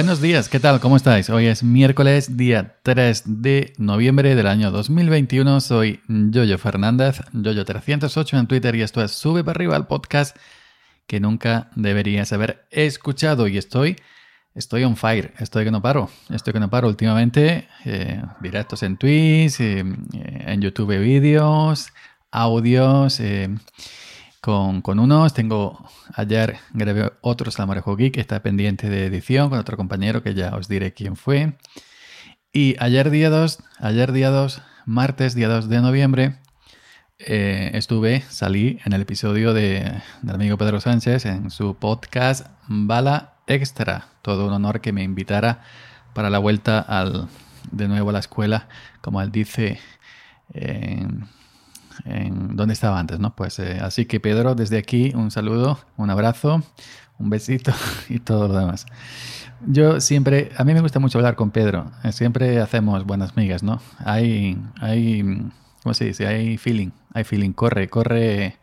Buenos días, ¿qué tal? ¿Cómo estáis? Hoy es miércoles, día 3 de noviembre del año 2021. Soy Yoyo Fernández, Yoyo308 en Twitter y esto es Sube para arriba el podcast que nunca deberías haber escuchado y estoy... Estoy on fire, estoy que no paro, estoy que no paro últimamente, eh, directos en Twitch, eh, eh, en YouTube vídeos, audios, con, unos. Tengo ayer grabé otro Slamarejo Geek está pendiente de edición con otro compañero que ya os diré quién fue. Y ayer día 2, ayer día 2, martes día 2 de noviembre, eh, estuve, salí en el episodio de, del amigo Pedro Sánchez en su podcast Bala Extra. Todo un honor que me invitara para la vuelta al, de nuevo a la escuela, como él dice. En donde estaba antes, ¿no? Pues eh, así que Pedro, desde aquí un saludo, un abrazo, un besito y todo lo demás. Yo siempre, a mí me gusta mucho hablar con Pedro, eh, siempre hacemos buenas migas, ¿no? Hay, hay, ¿cómo se dice? Hay feeling, hay feeling, corre, corre,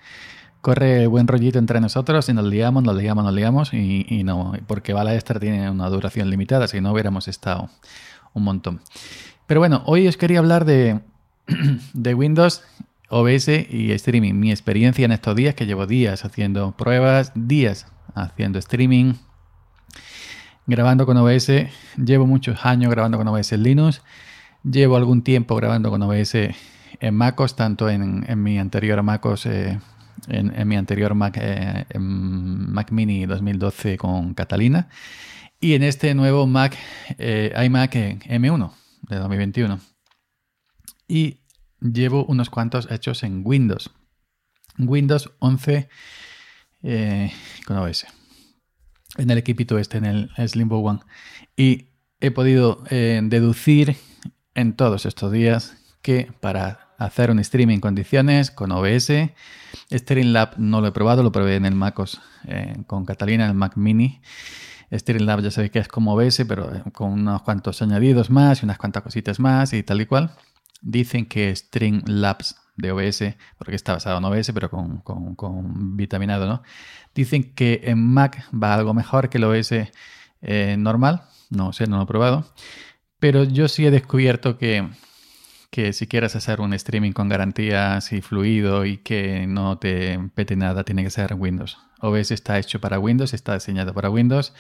corre buen rollito entre nosotros y nos liamos, nos liamos, nos liamos y, y no, porque Bala Extra tiene una duración limitada, si no hubiéramos estado un montón. Pero bueno, hoy os quería hablar de, de Windows OBS y streaming. Mi experiencia en estos días, que llevo días haciendo pruebas, días haciendo streaming, grabando con OBS. Llevo muchos años grabando con OBS en Linux. Llevo algún tiempo grabando con OBS en MacOS, tanto en, mi anterior MacOS, eh, en, mi anterior Mac, eh, Mac Mini 2012 con Catalina. Y en este nuevo Mac, eh, iMac M1 de 2021. Y llevo unos cuantos hechos en Windows. Windows 11 eh, con OS. En el equipito este, en el Slimbo One. Y he podido eh, deducir en todos estos días que para hacer un streaming en condiciones con OBS, Streamlab no lo he probado, lo probé en el MacOS eh, con Catalina, el Mac Mini. Streamlab ya sabéis que es como OBS, pero con unos cuantos añadidos más y unas cuantas cositas más y tal y cual. Dicen que Streamlabs de OBS, porque está basado en OBS, pero con, vitaminado, ¿no? Dicen que en Mac va algo mejor que el OBS eh, normal. No sé, no lo he probado. Pero yo sí he descubierto que, que si quieres hacer un streaming con garantías y fluido y que no te pete nada, tiene que ser Windows. OBS está hecho para Windows, está diseñado para Windows.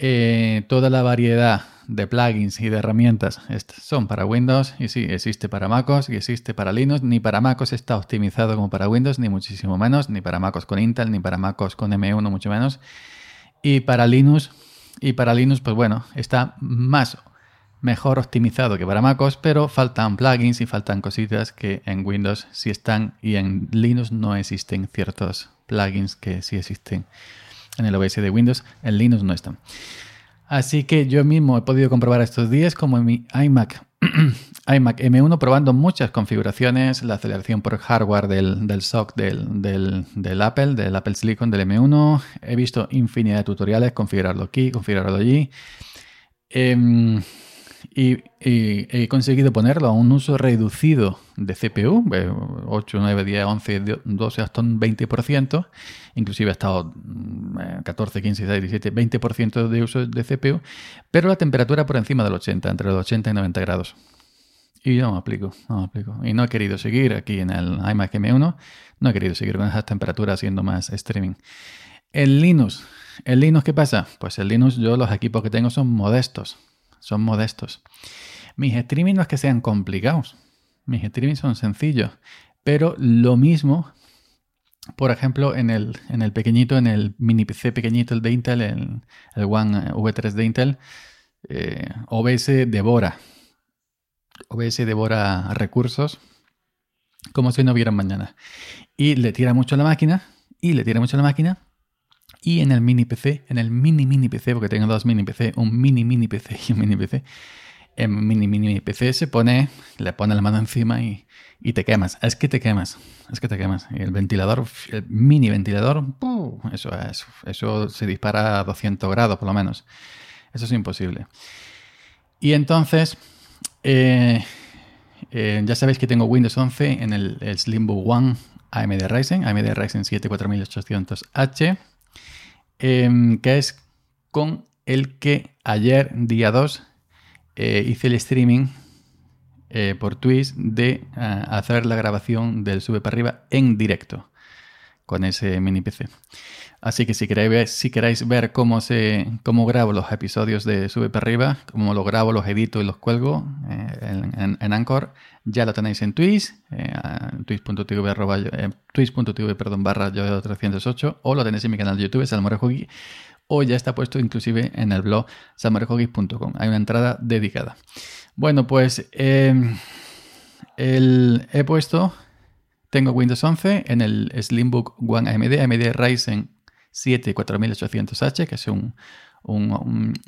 Eh, toda la variedad de plugins y de herramientas son para Windows y sí, existe para MacOS y existe para Linux. Ni para MacOS está optimizado como para Windows, ni muchísimo menos, ni para MacOS con Intel, ni para MacOS con M1, mucho menos. Y para Linux, y para Linux, pues bueno, está más mejor optimizado que para MacOS, pero faltan plugins y faltan cositas que en Windows sí están y en Linux no existen ciertos plugins que sí existen en el OS de Windows, en Linux no están. Así que yo mismo he podido comprobar estos días como en mi iMac, iMac M1 probando muchas configuraciones, la aceleración por hardware del, SOC del, del, Apple, del Apple Silicon, del M1. He visto infinidad de tutoriales, configurarlo aquí, configurarlo allí. Em, y, he conseguido ponerlo a un uso reducido de CPU, 8, 9, 10, 11, 12, hasta un 20%, inclusive ha estado 14, 15, 16, 17, 20% de uso de CPU, pero la temperatura por encima del 80, entre los 80 y 90 grados. Y no me aplico, no me aplico. Y no he querido seguir aquí en el iMac M1, no he querido seguir con esas temperaturas haciendo más streaming. El Linux, ¿el Linux qué pasa? Pues el Linux, yo los equipos que tengo son modestos son modestos. Mis streaming no es que sean complicados, mis streaming son sencillos, pero lo mismo, por ejemplo, en el, en el pequeñito, en el mini PC pequeñito, el de Intel, el, el One V3 de Intel, eh, OBS devora. OBS devora recursos como si no hubiera mañana. Y le tira mucho a la máquina, y le tira mucho a la máquina, y en el mini PC, en el mini mini PC, porque tengo dos mini PC, un mini mini PC y un mini PC, en mini mini PC se pone, le pone la mano encima y, te quemas. Es que te quemas, es que te quemas. Y el ventilador, el mini ventilador, eso, es, eso se dispara a 200 grados por lo menos. Eso es imposible. Y entonces, eh, eh, ya sabéis que tengo Windows 11 en el, el Slimbo One AMD Ryzen, AMD Ryzen 7 4800H. Em, que es con el que ayer, día 2, eh, hice el streaming eh, por Twitch de ah, hacer la grabación del sube para arriba en directo con ese mini PC. Así que si queréis ver, si ver cómo, se, cómo grabo los episodios de Sube para arriba, cómo los grabo, los edito y los cuelgo eh, en, Anchor, ya lo tenéis en Twitch, eh, twitch.tv, eh, perdón, barra yo 308 o lo tenéis en mi canal de YouTube, Salmorejogi, o ya está puesto inclusive en el blog salmorejogi.com. Hay una entrada dedicada. Bueno, pues eh, el, he puesto, tengo Windows 11 en el Slimbook One AMD, AMD Ryzen 7 4800H, que es un,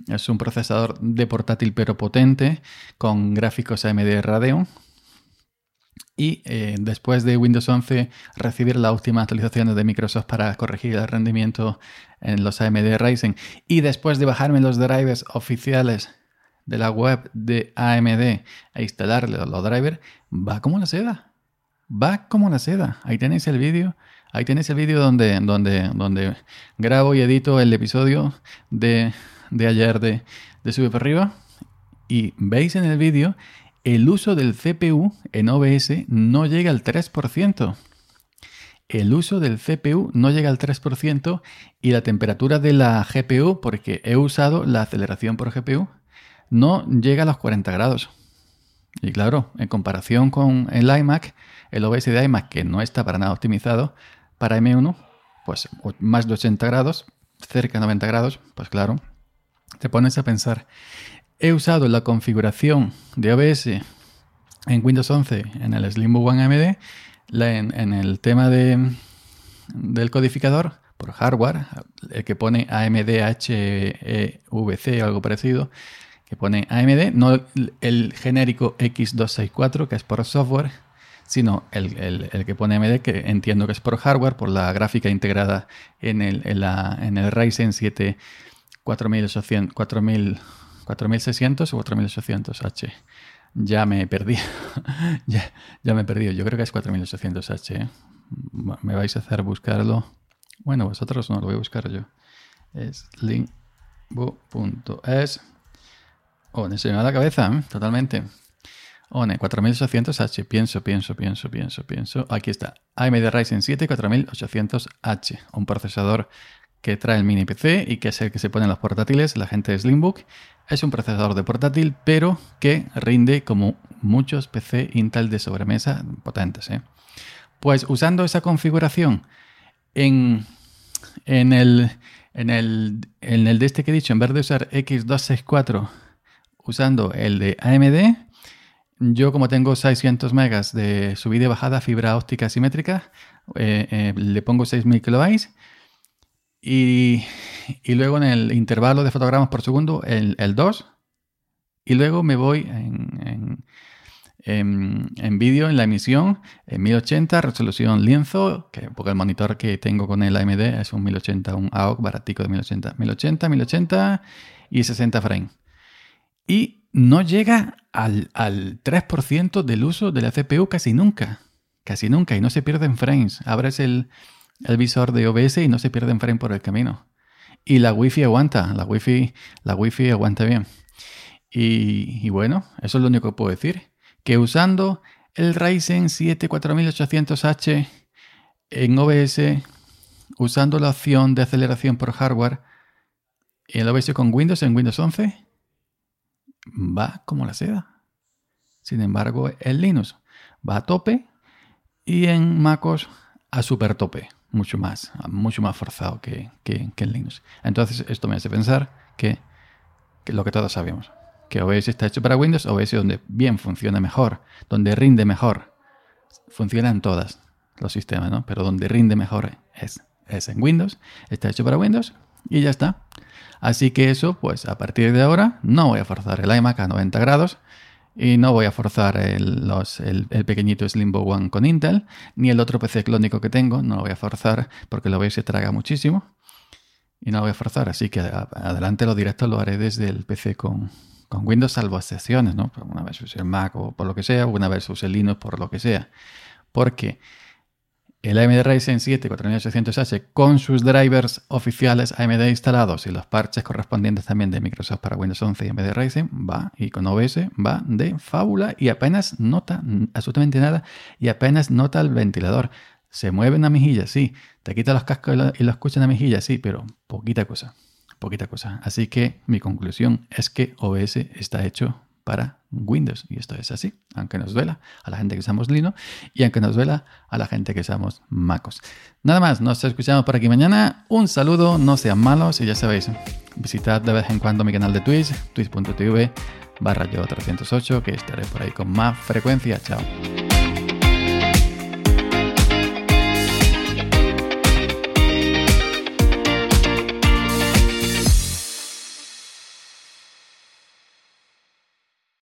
es un procesador de portátil pero potente con gráficos AMD Radeon. Y eh, después de Windows 11 recibir las últimas actualizaciones de Microsoft para corregir el rendimiento en los AMD Ryzen y después de bajarme los drivers oficiales de la web de AMD a instalarle los drivers, va como la seda. Va como la seda. Ahí tenéis el vídeo Ahí tenéis el vídeo donde, donde, donde grabo y edito el episodio de, ayer de, de Sube para arriba. Y veis en el vídeo, el uso del CPU en OBS no llega al 3%. El uso del CPU no llega al 3% y la temperatura de la GPU, porque he usado la aceleración por GPU, no llega a los 40 grados. Y claro, en comparación con el iMac, el OBS de iMac, que no está para nada optimizado, para M1, pues más de 80 grados, cerca de 90 grados, pues claro, te pones a pensar. He usado la configuración de OBS en Windows 11 en el Slimbook One AMD, en, el tema de, del codificador por hardware, el que pone AMD HVC o algo parecido, que pone AMD, no el genérico X264 que es por software sino el, que pone AMD, que entiendo que es por hardware, por la gráfica integrada en el, en la, en el Ryzen 7 4800, 4600 o 4800H. Ya me perdí. ya, ya, me perdí. Yo creo que es 4800H. ¿eh? Me vais a hacer buscarlo. Bueno, vosotros no lo voy a buscar yo. Es link.es. Oh, se me va la cabeza, ¿eh? totalmente. ONE 4800H, pienso, pienso, pienso, pienso, pienso. Aquí está. AMD Ryzen 7 4800H, un procesador que trae el mini PC y que es el que se pone en los portátiles, la gente de Slimbook. Es un procesador de portátil, pero que rinde como muchos PC Intel de sobremesa potentes. ¿eh? Pues usando esa configuración en, en, el, en, el, en el de este que he dicho, en vez de usar X264 usando el de AMD, yo como tengo 600 megas de subida y bajada fibra óptica simétrica, eh, eh, le pongo 6000 kilobytes y, y, luego en el intervalo de fotogramas por segundo el, 2 y luego me voy en, en, vídeo, en la emisión, en 1080, resolución lienzo, que, porque el monitor que tengo con el AMD es un 1080, un AOC baratico de 1080. 1080, 1080 y 60 frames. Y no llega al, 3% del uso de la CPU casi nunca. Casi nunca. Y no se pierden frames. Abres el, visor de OBS y no se pierden frames por el camino. Y la Wi-Fi aguanta. La Wi-Fi, la wifi aguanta bien. Y, bueno, eso es lo único que puedo decir. Que usando el Ryzen 7 4800H en OBS, usando la opción de aceleración por hardware, en el OBS con Windows en Windows 11, va como la seda. Sin embargo, el Linux va a tope y en MacOS a super tope, mucho más, mucho más forzado que, que, en Linux. Entonces, esto me hace pensar que, que, lo que todos sabemos, que OS está hecho para Windows, OS donde bien funciona mejor, donde rinde mejor. Funcionan todas los sistemas, ¿no? Pero donde rinde mejor es, es en Windows, está hecho para Windows y ya está. Así que eso, pues a partir de ahora no voy a forzar el iMac a 90 grados y no voy a forzar el, el, pequeñito Slimbo One con Intel, ni el otro PC clónico que tengo, no lo voy a forzar porque lo veis se traga muchísimo y no lo voy a forzar. Así que adelante lo directo lo haré desde el PC con, con Windows, salvo excepciones, ¿no? Una vez use el Mac o por lo que sea, una vez use Linux por lo que sea. Porque el AMD Ryzen 7 4800H con sus drivers oficiales AMD instalados y los parches correspondientes también de Microsoft para Windows 11 y AMD Ryzen va y con OBS va de fábula y apenas nota absolutamente nada y apenas nota el ventilador. Se mueve una mejilla, sí. Te quita los cascos y lo, escucha una mejilla, sí, pero poquita cosa. Poquita cosa. Así que mi conclusión es que OBS está hecho para Windows. Y esto es así, aunque nos duela a la gente que usamos Linux y aunque nos duela a la gente que usamos MacOS. Nada más, nos escuchamos por aquí mañana. Un saludo, no sean malos y ya sabéis, visitad de vez en cuando mi canal de Twitch, twitch.tv barra yo 308, que estaré por ahí con más frecuencia. Chao.